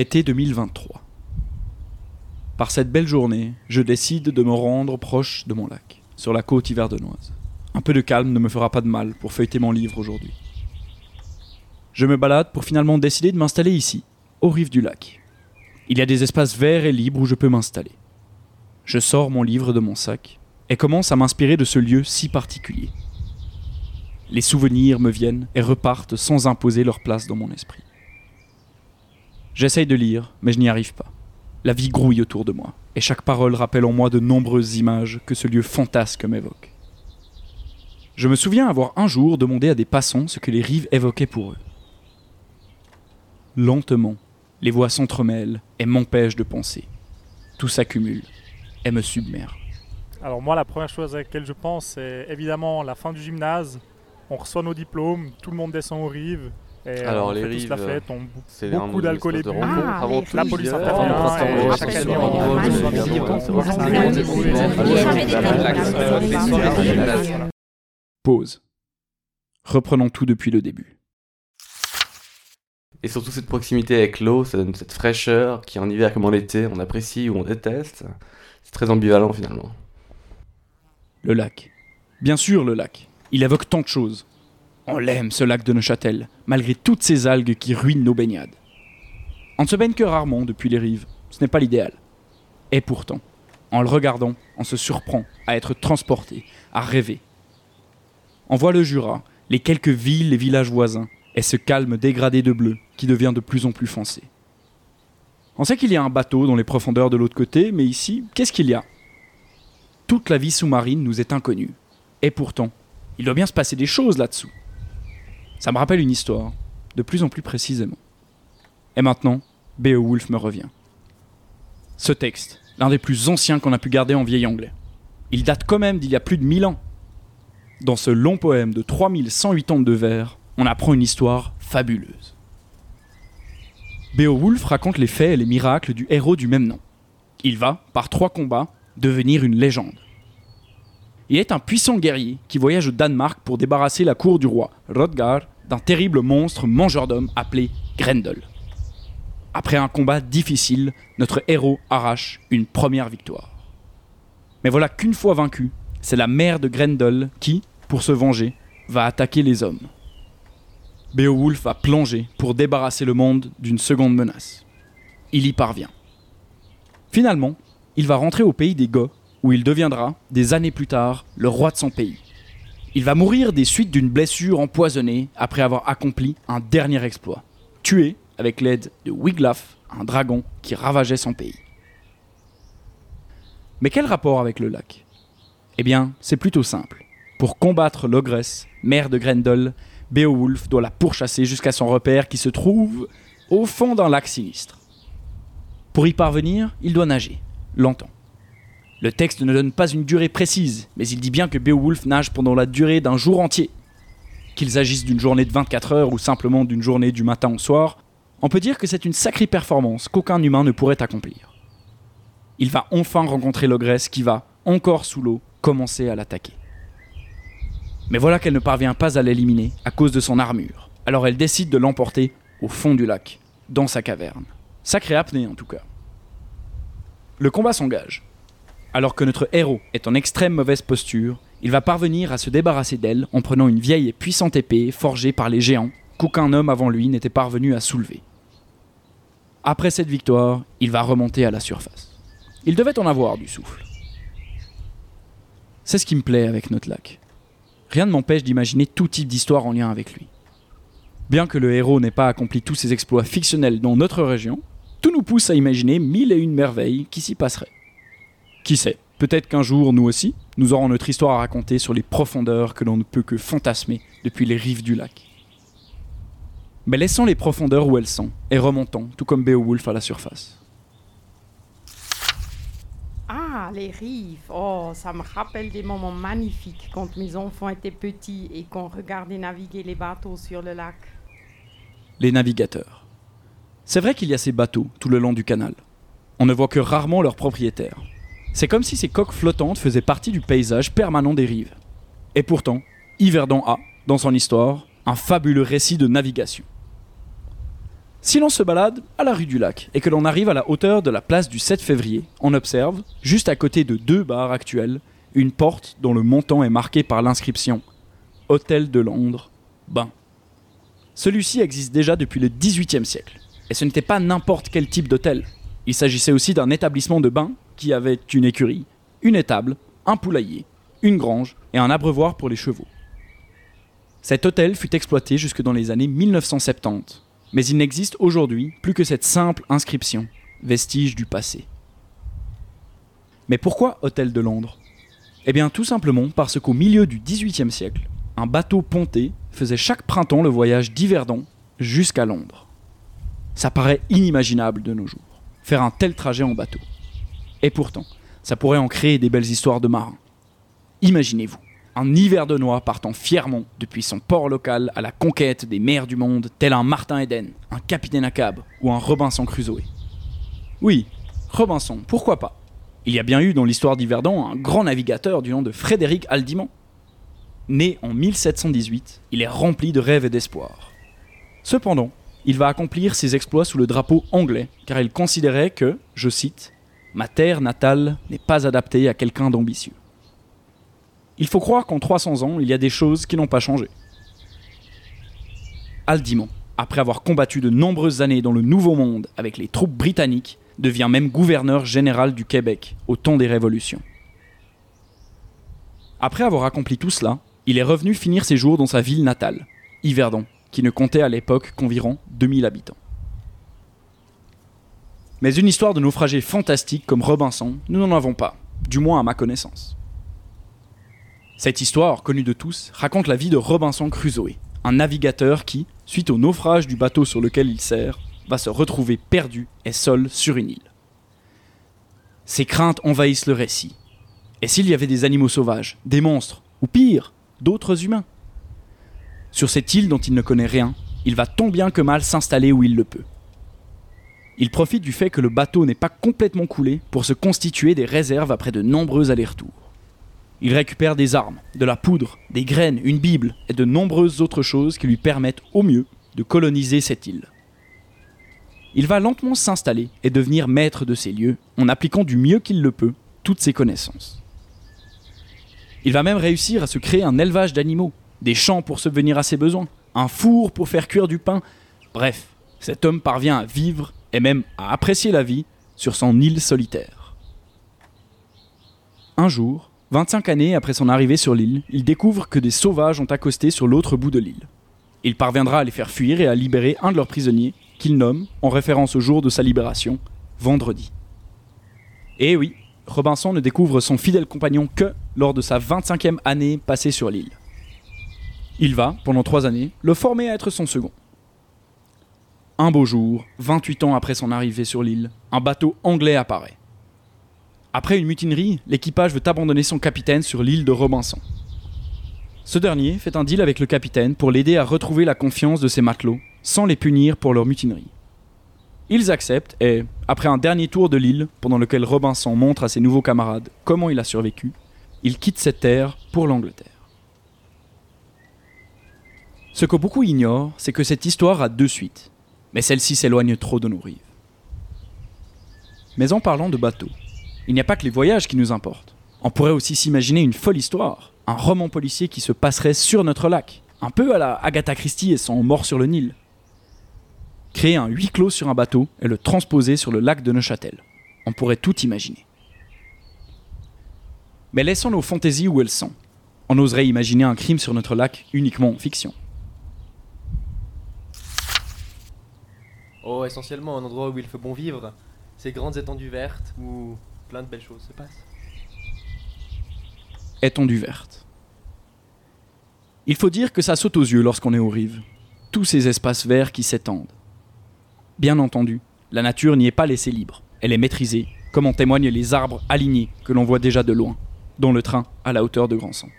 Été 2023. Par cette belle journée, je décide de me rendre proche de mon lac, sur la côte hiverdenoise. Un peu de calme ne me fera pas de mal pour feuilleter mon livre aujourd'hui. Je me balade pour finalement décider de m'installer ici, aux rives du lac. Il y a des espaces verts et libres où je peux m'installer. Je sors mon livre de mon sac et commence à m'inspirer de ce lieu si particulier. Les souvenirs me viennent et repartent sans imposer leur place dans mon esprit. J'essaye de lire, mais je n'y arrive pas. La vie grouille autour de moi, et chaque parole rappelle en moi de nombreuses images que ce lieu fantasque m'évoque. Je me souviens avoir un jour demandé à des passants ce que les rives évoquaient pour eux. Lentement, les voix s'entremêlent et m'empêchent de penser. Tout s'accumule et me submerge. Alors moi, la première chose à laquelle je pense, c'est évidemment la fin du gymnase. On reçoit nos diplômes, tout le monde descend aux rives. Et Alors, on les fait tous rives, la fête, on C'est beaucoup un d'alcool et de rencontre Ah, avant tout. La police intervient, euh, et chaque année, on euh. Pause. Reprenons tout depuis le début. Et surtout cette proximité avec l'eau, ça donne cette fraîcheur qui en hiver comme en été, on apprécie ou on déteste. C'est très ambivalent finalement. Le lac. Bien sûr, le lac. Il évoque tant de choses. On l'aime, ce lac de Neuchâtel, malgré toutes ces algues qui ruinent nos baignades. On ne se baigne que rarement depuis les rives. Ce n'est pas l'idéal. Et pourtant, en le regardant, on se surprend à être transporté, à rêver. On voit le Jura, les quelques villes et villages voisins, et ce calme dégradé de bleu qui devient de plus en plus foncé. On sait qu'il y a un bateau dans les profondeurs de l'autre côté, mais ici, qu'est-ce qu'il y a? Toute la vie sous-marine nous est inconnue. Et pourtant, il doit bien se passer des choses là-dessous. Ça me rappelle une histoire, de plus en plus précisément. Et maintenant, Beowulf me revient. Ce texte, l'un des plus anciens qu'on a pu garder en vieil anglais. Il date quand même d'il y a plus de 1000 ans. Dans ce long poème de 3108 ans de vers, on apprend une histoire fabuleuse. Beowulf raconte les faits et les miracles du héros du même nom. Il va, par trois combats, devenir une légende. Il est un puissant guerrier qui voyage au Danemark pour débarrasser la cour du roi, Rodgar, d'un terrible monstre mangeur d'hommes appelé Grendel. Après un combat difficile, notre héros arrache une première victoire. Mais voilà qu'une fois vaincu, c'est la mère de Grendel qui, pour se venger, va attaquer les hommes. Beowulf va plonger pour débarrasser le monde d'une seconde menace. Il y parvient. Finalement, il va rentrer au pays des Goths, où il deviendra, des années plus tard, le roi de son pays. Il va mourir des suites d'une blessure empoisonnée après avoir accompli un dernier exploit, tué avec l'aide de Wiglaf, un dragon qui ravageait son pays. Mais quel rapport avec le lac? Eh bien, c'est plutôt simple. Pour combattre l'ogresse, mère de Grendel, Beowulf doit la pourchasser jusqu'à son repère qui se trouve au fond d'un lac sinistre. Pour y parvenir, il doit nager, lentement. Le texte ne donne pas une durée précise, mais il dit bien que Beowulf nage pendant la durée d'un jour entier. Qu'il s'agisse d'une journée de 24 heures ou simplement d'une journée du matin au soir, on peut dire que c'est une sacrée performance qu'aucun humain ne pourrait accomplir. Il va enfin rencontrer l'ogresse qui va, encore sous l'eau, commencer à l'attaquer. Mais voilà qu'elle ne parvient pas à l'éliminer à cause de son armure. Alors elle décide de l'emporter au fond du lac, dans sa caverne. Sacré apnée en tout cas. Le combat s'engage. Alors que notre héros est en extrême mauvaise posture, il va parvenir à se débarrasser d'elle en prenant une vieille et puissante épée forgée par les géants qu'aucun homme avant lui n'était parvenu à soulever. Après cette victoire, il va remonter à la surface. Il devait en avoir du souffle. C'est ce qui me plaît avec notre lac. Rien ne m'empêche d'imaginer tout type d'histoire en lien avec lui. Bien que le héros n'ait pas accompli tous ses exploits fictionnels dans notre région, tout nous pousse à imaginer mille et une merveilles qui s'y passeraient. Qui sait, peut-être qu'un jour, nous aussi, nous aurons notre histoire à raconter sur les profondeurs que l'on ne peut que fantasmer depuis les rives du lac. Mais laissons les profondeurs où elles sont, et remontons, tout comme Beowulf à la surface. Ah, les rives. Oh, ça me rappelle des moments magnifiques quand mes enfants étaient petits et qu'on regardait naviguer les bateaux sur le lac. Les navigateurs. C'est vrai qu'il y a ces bateaux tout le long du canal. On ne voit que rarement leurs propriétaires. C'est comme si ces coques flottantes faisaient partie du paysage permanent des rives. Et pourtant, Yverdon a, dans son histoire, un fabuleux récit de navigation. Si l'on se balade à la rue du Lac et que l'on arrive à la hauteur de la place du 7 février, on observe, juste à côté de deux bars actuels, une porte dont le montant est marqué par l'inscription Hôtel de Londres, Bain. Celui-ci existe déjà depuis le XVIIIe siècle. Et ce n'était pas n'importe quel type d'hôtel. Il s'agissait aussi d'un établissement de bain qui avait une écurie, une étable, un poulailler, une grange et un abreuvoir pour les chevaux. Cet hôtel fut exploité jusque dans les années 1970 mais il n'existe aujourd'hui plus que cette simple inscription, vestige du passé. Mais pourquoi Hôtel de Londres? Eh bien tout simplement parce qu'au milieu du XVIIIe siècle, un bateau ponté faisait chaque printemps le voyage d'Yverdon jusqu'à Londres. Ça paraît inimaginable de nos jours, faire un tel trajet en bateau. Et pourtant, ça pourrait en créer des belles histoires de marins. Imaginez-vous, un Yverdenois partant fièrement depuis son port local à la conquête des mers du monde, tel un Martin Eden, un Capitaine Ahab ou un Robinson Crusoe. Oui, Robinson, pourquoi pas? Il y a bien eu dans l'histoire d'Yverdon un grand navigateur du nom de Frédéric Aldimont. Né en 1718, il est rempli de rêves et d'espoir. Cependant, il va accomplir ses exploits sous le drapeau anglais, car il considérait que, je cite, Ma terre natale n'est pas adaptée à quelqu'un d'ambitieux. Il faut croire qu'en 300 ans, il y a des choses qui n'ont pas changé. Aldimont, après avoir combattu de nombreuses années dans le Nouveau Monde avec les troupes britanniques, devient même gouverneur général du Québec au temps des révolutions. Après avoir accompli tout cela, il est revenu finir ses jours dans sa ville natale, Yverdon, qui ne comptait à l'époque qu'environ 2000 habitants. Mais une histoire de naufragé fantastique comme Robinson, nous n'en avons pas, du moins à ma connaissance. Cette histoire, connue de tous, raconte la vie de Robinson Crusoe, un navigateur qui, suite au naufrage du bateau sur lequel il sert, va se retrouver perdu et seul sur une île. Ses craintes envahissent le récit. Et s'il y avait des animaux sauvages, des monstres, ou pire, d'autres humains? Sur cette île dont il ne connaît rien, il va tant bien que mal s'installer où il le peut. Il profite du fait que le bateau n'est pas complètement coulé pour se constituer des réserves après de nombreux allers-retours. Il récupère des armes, de la poudre, des graines, une Bible et de nombreuses autres choses qui lui permettent au mieux de coloniser cette île. Il va lentement s'installer et devenir maître de ces lieux en appliquant du mieux qu'il le peut toutes ses connaissances. Il va même réussir à se créer un élevage d'animaux, des champs pour subvenir à ses besoins, un four pour faire cuire du pain. Bref, cet homme parvient à vivre et même à apprécier la vie sur son île solitaire. Un jour, 25 années après son arrivée sur l'île, il découvre que des sauvages ont accosté sur l'autre bout de l'île. Il parviendra à les faire fuir et à libérer un de leurs prisonniers, qu'il nomme, en référence au jour de sa libération, Vendredi. Et oui, Robinson ne découvre son fidèle compagnon que lors de sa 25e année passée sur l'île. Il va, pendant trois années, le former à être son second. Un beau jour, 28 ans après son arrivée sur l'île, un bateau anglais apparaît. Après une mutinerie, l'équipage veut abandonner son capitaine sur l'île de Robinson. Ce dernier fait un deal avec le capitaine pour l'aider à retrouver la confiance de ses matelots, sans les punir pour leur mutinerie. Ils acceptent et, après un dernier tour de l'île, pendant lequel Robinson montre à ses nouveaux camarades comment il a survécu, il quitte cette terre pour l'Angleterre. Ce que beaucoup ignorent, c'est que cette histoire a deux suites, mais celle-ci s'éloigne trop de nos rives. Mais en parlant de bateaux, il n'y a pas que les voyages qui nous importent. On pourrait aussi s'imaginer une folle histoire, un roman policier qui se passerait sur notre lac, un peu à la Agatha Christie et son Mort sur le Nil. Créer un huis clos sur un bateau et le transposer sur le lac de Neuchâtel. On pourrait tout imaginer. Mais laissons nos fantaisies où elles sont. On oserait imaginer un crime sur notre lac uniquement en fiction. Oh, essentiellement un endroit où il fait bon vivre, ces grandes étendues vertes où plein de belles choses se passent. Étendue verte. Il faut dire que ça saute aux yeux lorsqu'on est aux rives. Tous ces espaces verts qui s'étendent. Bien entendu, la nature n'y est pas laissée libre. Elle est maîtrisée, comme en témoignent les arbres alignés que l'on voit déjà de loin, dont le train à la hauteur de Grandson.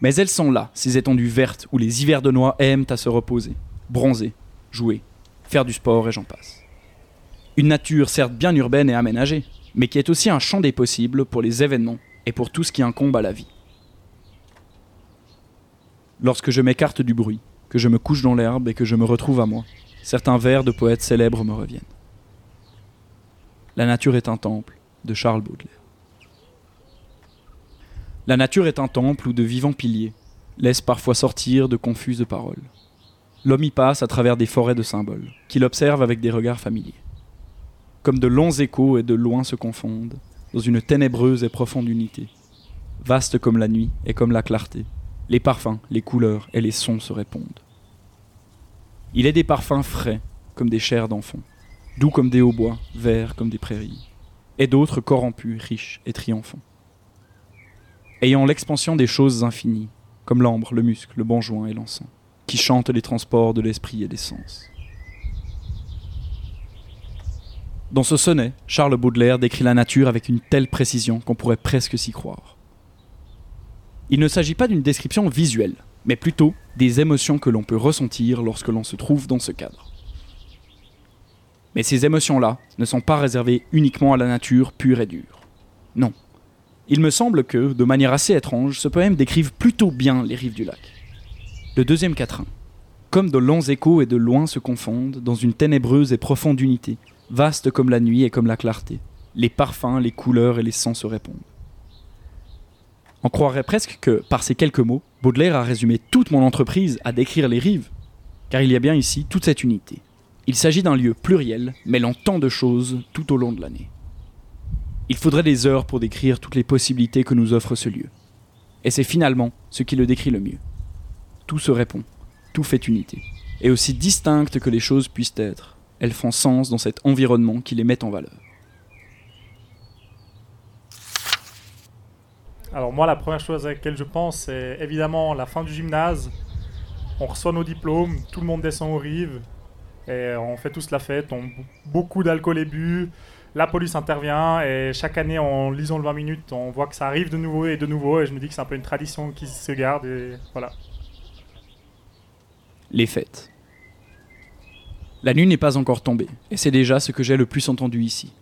Mais elles sont là, ces étendues vertes où les hivers de noix aiment à se reposer, bronzer, jouer, faire du sport et j'en passe. Une nature certes bien urbaine et aménagée, mais qui est aussi un champ des possibles pour les événements et pour tout ce qui incombe à la vie. Lorsque je m'écarte du bruit, que je me couche dans l'herbe et que je me retrouve à moi, certains vers de poètes célèbres me reviennent. La nature est un temple de Charles Baudelaire. La nature est un temple où de vivants piliers laissent parfois sortir de confuses paroles. L'homme y passe à travers des forêts de symboles, qu'il observe avec des regards familiers. Comme de longs échos et de loin se confondent, dans une ténébreuse et profonde unité. Vaste comme la nuit et comme la clarté, les parfums, les couleurs et les sons se répondent. Il est des parfums frais, comme des chairs d'enfants, doux comme des hautbois, verts comme des prairies, et d'autres corrompus, riches et triomphants. Ayant l'expansion des choses infinies, comme l'ambre, le muscle, le bonjoin et l'encens, qui chantent les transports de l'esprit et des sens. Dans ce sonnet, Charles Baudelaire décrit la nature avec une telle précision qu'on pourrait presque s'y croire. Il ne s'agit pas d'une description visuelle, mais plutôt des émotions que l'on peut ressentir lorsque l'on se trouve dans ce cadre. Mais ces émotions-là ne sont pas réservées uniquement à la nature pure et dure. Non. Il me semble que, de manière assez étrange, ce poème décrive plutôt bien les rives du lac. Le deuxième quatrain. Comme de longs échos et de loin se confondent dans une ténébreuse et profonde unité, vaste comme la nuit et comme la clarté, les parfums, les couleurs et les sons se répondent. On croirait presque que, par ces quelques mots, Baudelaire a résumé toute mon entreprise à décrire les rives, car il y a bien ici toute cette unité. Il s'agit d'un lieu pluriel, mêlant tant de choses tout au long de l'année. Il faudrait des heures pour décrire toutes les possibilités que nous offre ce lieu. Et c'est finalement ce qui le décrit le mieux. Tout se répond, tout fait unité. Et aussi distinctes que les choses puissent être, elles font sens dans cet environnement qui les met en valeur. Alors moi, la première chose à laquelle je pense, c'est évidemment la fin du gymnase. On reçoit nos diplômes, tout le monde descend aux rives, et on fait tous la fête, on, beaucoup d'alcool est bu, la police intervient, et chaque année, en lisant le 20 minutes, on voit que ça arrive de nouveau et de nouveau, et je me dis que c'est un peu une tradition qui se garde, et voilà. Les fêtes. La nuit n'est pas encore tombée, et c'est déjà ce que j'ai le plus entendu ici.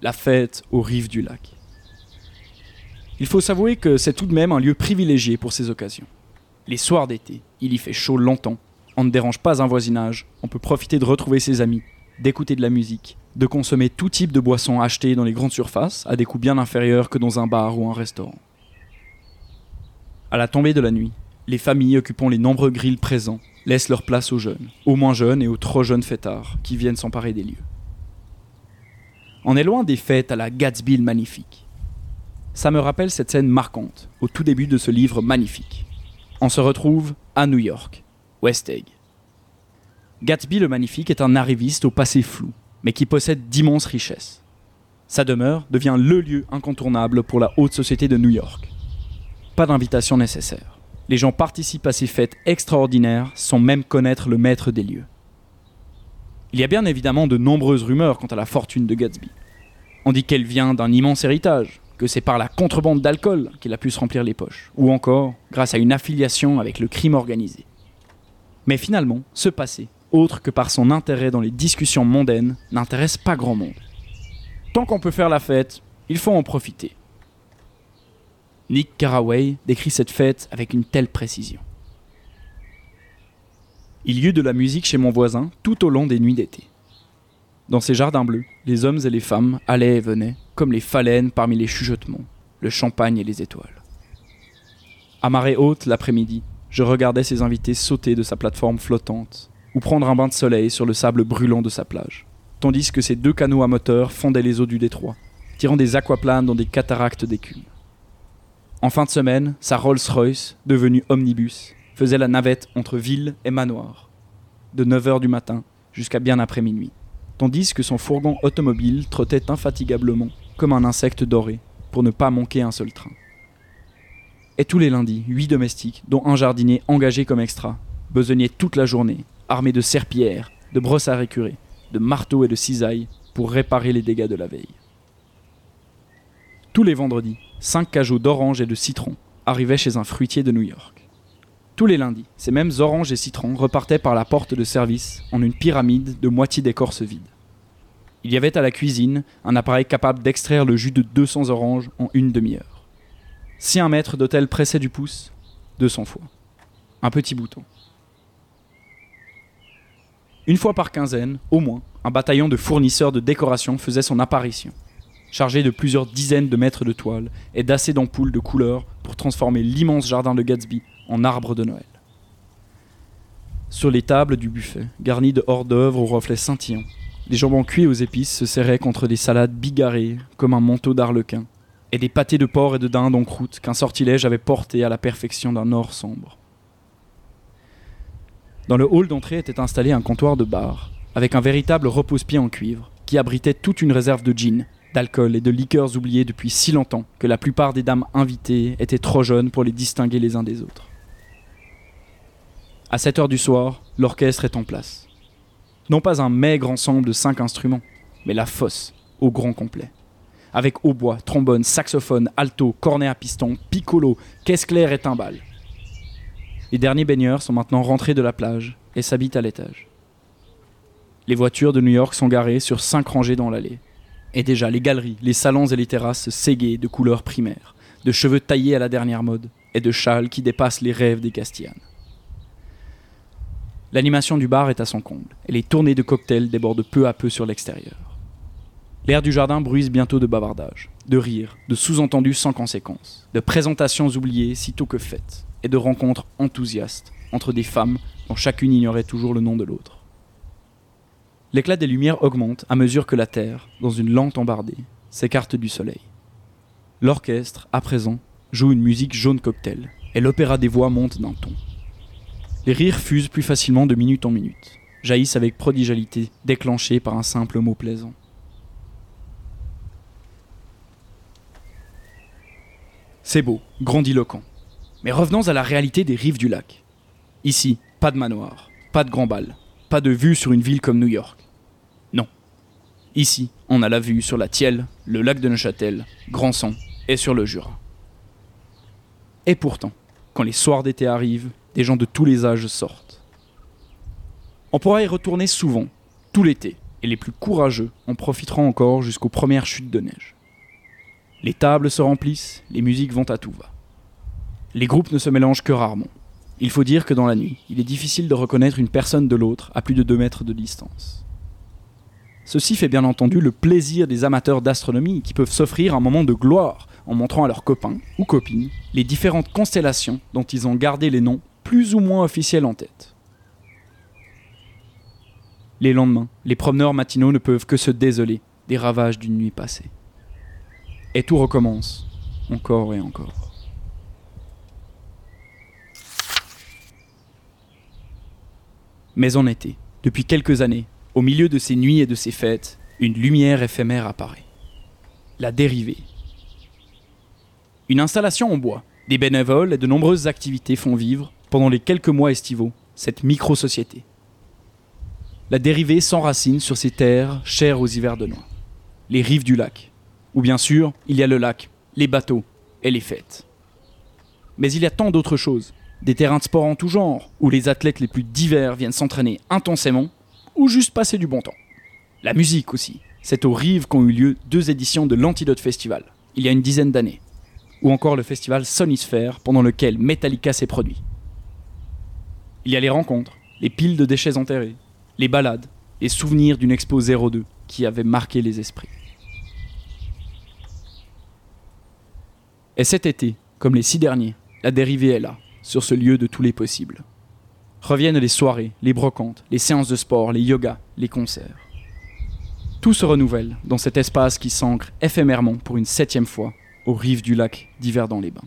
La fête aux rives du lac. Il faut s'avouer que c'est tout de même un lieu privilégié pour ces occasions. Les soirs d'été, il y fait chaud longtemps, on ne dérange pas un voisinage, on peut profiter de retrouver ses amis, d'écouter de la musique, de consommer tout type de boissons achetées dans les grandes surfaces à des coûts bien inférieurs que dans un bar ou un restaurant. À la tombée de la nuit, les familles occupant les nombreux grilles présents laissent leur place aux jeunes, aux moins jeunes et aux trop jeunes fêtards qui viennent s'emparer des lieux. On est loin des fêtes à la Gatsby magnifique. Ça me rappelle cette scène marquante, au tout début de ce livre magnifique. On se retrouve à New York, West Egg. Gatsby le Magnifique est un arriviste au passé flou, mais qui possède d'immenses richesses. Sa demeure devient le lieu incontournable pour la haute société de New York. Pas d'invitation nécessaire. Les gens participent à ces fêtes extraordinaires sans même connaître le maître des lieux. Il y a bien évidemment de nombreuses rumeurs quant à la fortune de Gatsby. On dit qu'elle vient d'un immense héritage, que c'est par la contrebande d'alcool qu'il a pu se remplir les poches, ou encore grâce à une affiliation avec le crime organisé. Mais finalement, ce passé, autre que par son intérêt dans les discussions mondaines, n'intéresse pas grand monde. Tant qu'on peut faire la fête, il faut en profiter. Nick Carraway décrit cette fête avec une telle précision. Il y eut de la musique chez mon voisin tout au long des nuits d'été. Dans ces jardins bleus, les hommes et les femmes allaient et venaient, comme les phalènes parmi les chuchotements, le champagne et les étoiles. À marée haute, l'après-midi, je regardais ces invités sauter de sa plateforme flottante, ou prendre un bain de soleil sur le sable brûlant de sa plage, tandis que ces deux canots à moteur fondaient les eaux du détroit, tirant des aquaplanes dans des cataractes d'écume. En fin de semaine, sa Rolls-Royce, devenue omnibus, faisait la navette entre ville et manoir, de 9h du matin jusqu'à bien après minuit, tandis que son fourgon automobile trottait infatigablement, comme un insecte doré, pour ne pas manquer un seul train. Et tous les lundis, huit domestiques, dont un jardinier engagé comme extra, besognaient toute la journée, armés de serpillères, de brosses à récurer, de marteaux et de cisailles, pour réparer les dégâts de la veille. Tous les vendredis, cinq cajots d'oranges et de citrons arrivaient chez un fruitier de New York. Tous les lundis, ces mêmes oranges et citrons repartaient par la porte de service en une pyramide de moitié d'écorce vide. Il y avait à la cuisine un appareil capable d'extraire le jus de 200 oranges en une demi-heure. Si un maître d'hôtel pressait du pouce, 200 fois. Un petit bouton. Une fois par quinzaine, au moins, un bataillon de fournisseurs de décorations faisait son apparition, chargé de plusieurs dizaines de mètres de toile et d'assez d'ampoules de couleurs pour transformer l'immense jardin de Gatsby en arbre de Noël. Sur les tables du buffet, garnies de hors-d'œuvre aux reflets scintillants, les jambons cuits aux épices se serraient contre des salades bigarrées comme un manteau d'arlequin, et des pâtés de porc et de dinde en croûte qu'un sortilège avait porté à la perfection d'un or sombre. Dans le hall d'entrée était installé un comptoir de bar, avec un véritable repose-pied en cuivre, qui abritait toute une réserve de gin, d'alcool et de liqueurs oubliées depuis si longtemps que la plupart des dames invitées étaient trop jeunes pour les distinguer les uns des autres. À 7 heures du soir, l'orchestre est en place. Non pas un maigre ensemble de cinq instruments, mais la fosse, au grand complet. Avec hautbois, trombone, saxophone, alto, cornet à piston, piccolo, caisse claire et timbales. Les derniers baigneurs sont maintenant rentrés de la plage et s'habitent à l'étage. Les voitures de New York sont garées sur cinq rangées dans l'allée. Et déjà, les galeries, les salons et les terrasses séguées de couleurs primaires, de cheveux taillés à la dernière mode et de châles qui dépassent les rêves des Castillanes. L'animation du bar est à son comble et les tournées de cocktails débordent peu à peu sur l'extérieur. L'air du jardin bruise bientôt de bavardages, de rires, de sous-entendus sans conséquence, de présentations oubliées sitôt que faites, et de rencontres enthousiastes entre des femmes dont chacune ignorait toujours le nom de l'autre. L'éclat des lumières augmente à mesure que la Terre, dans une lente embardée, s'écarte du soleil. L'orchestre, à présent, joue une musique jaune cocktail, et l'opéra des voix monte d'un ton. Les rires fusent plus facilement de minute en minute, jaillissent avec prodigalité, déclenchés par un simple mot plaisant. C'est beau, grandiloquent. Mais revenons à la réalité des rives du lac. Ici, pas de manoir, pas de grand bal, pas de vue sur une ville comme New York. Ici, on a la vue sur la Thielle, le lac de Neuchâtel, Grandson et sur le Jura. Et pourtant, quand les soirs d'été arrivent, des gens de tous les âges sortent. On pourra y retourner souvent, tout l'été, et les plus courageux en profiteront encore jusqu'aux premières chutes de neige. Les tables se remplissent, les musiques vont à tout va. Les groupes ne se mélangent que rarement. Il faut dire que dans la nuit, il est difficile de reconnaître une personne de l'autre à plus de 2 mètres de distance. Ceci fait bien entendu le plaisir des amateurs d'astronomie qui peuvent s'offrir un moment de gloire en montrant à leurs copains ou copines les différentes constellations dont ils ont gardé les noms plus ou moins officiels en tête. Les lendemains, les promeneurs matinaux ne peuvent que se désoler des ravages d'une nuit passée. Et tout recommence, encore et encore. Mais en été, depuis quelques années, au milieu de ces nuits et de ces fêtes, une lumière éphémère apparaît. La dérivée. Une installation en bois, des bénévoles et de nombreuses activités font vivre, pendant les quelques mois estivaux, cette micro-société. La dérivée s'enracine sur ces terres chères aux hiverdenois, les rives du lac, où bien sûr il y a le lac, les bateaux et les fêtes. Mais il y a tant d'autres choses, des terrains de sport en tout genre, où les athlètes les plus divers viennent s'entraîner intensément, ou juste passer du bon temps. La musique aussi. C'est aux rives qu'ont eu lieu deux éditions de l'Antidote Festival, il y a une dizaine d'années. Ou encore le festival Sonisphere, pendant lequel Metallica s'est produit. Il y a les rencontres, les piles de déchets enterrés, les balades, les souvenirs d'une expo 02 qui avait marqué les esprits. Et cet été, comme les six derniers, la dérivée est là, sur ce lieu de tous les possibles. Reviennent les soirées, les brocantes, les séances de sport, les yogas, les concerts. Tout se renouvelle dans cet espace qui s'ancre éphémèrement pour une septième fois aux rives du lac d'hiver dans les bains.